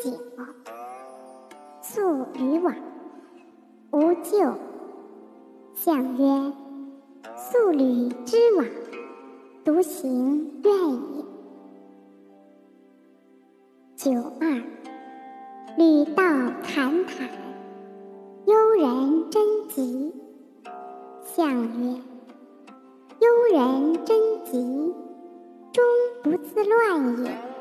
九，宿与往，无咎。相曰：宿履之往，独行愿也。九二，履道坎坎，幽人真吉。相曰：幽人真吉，终不自乱也。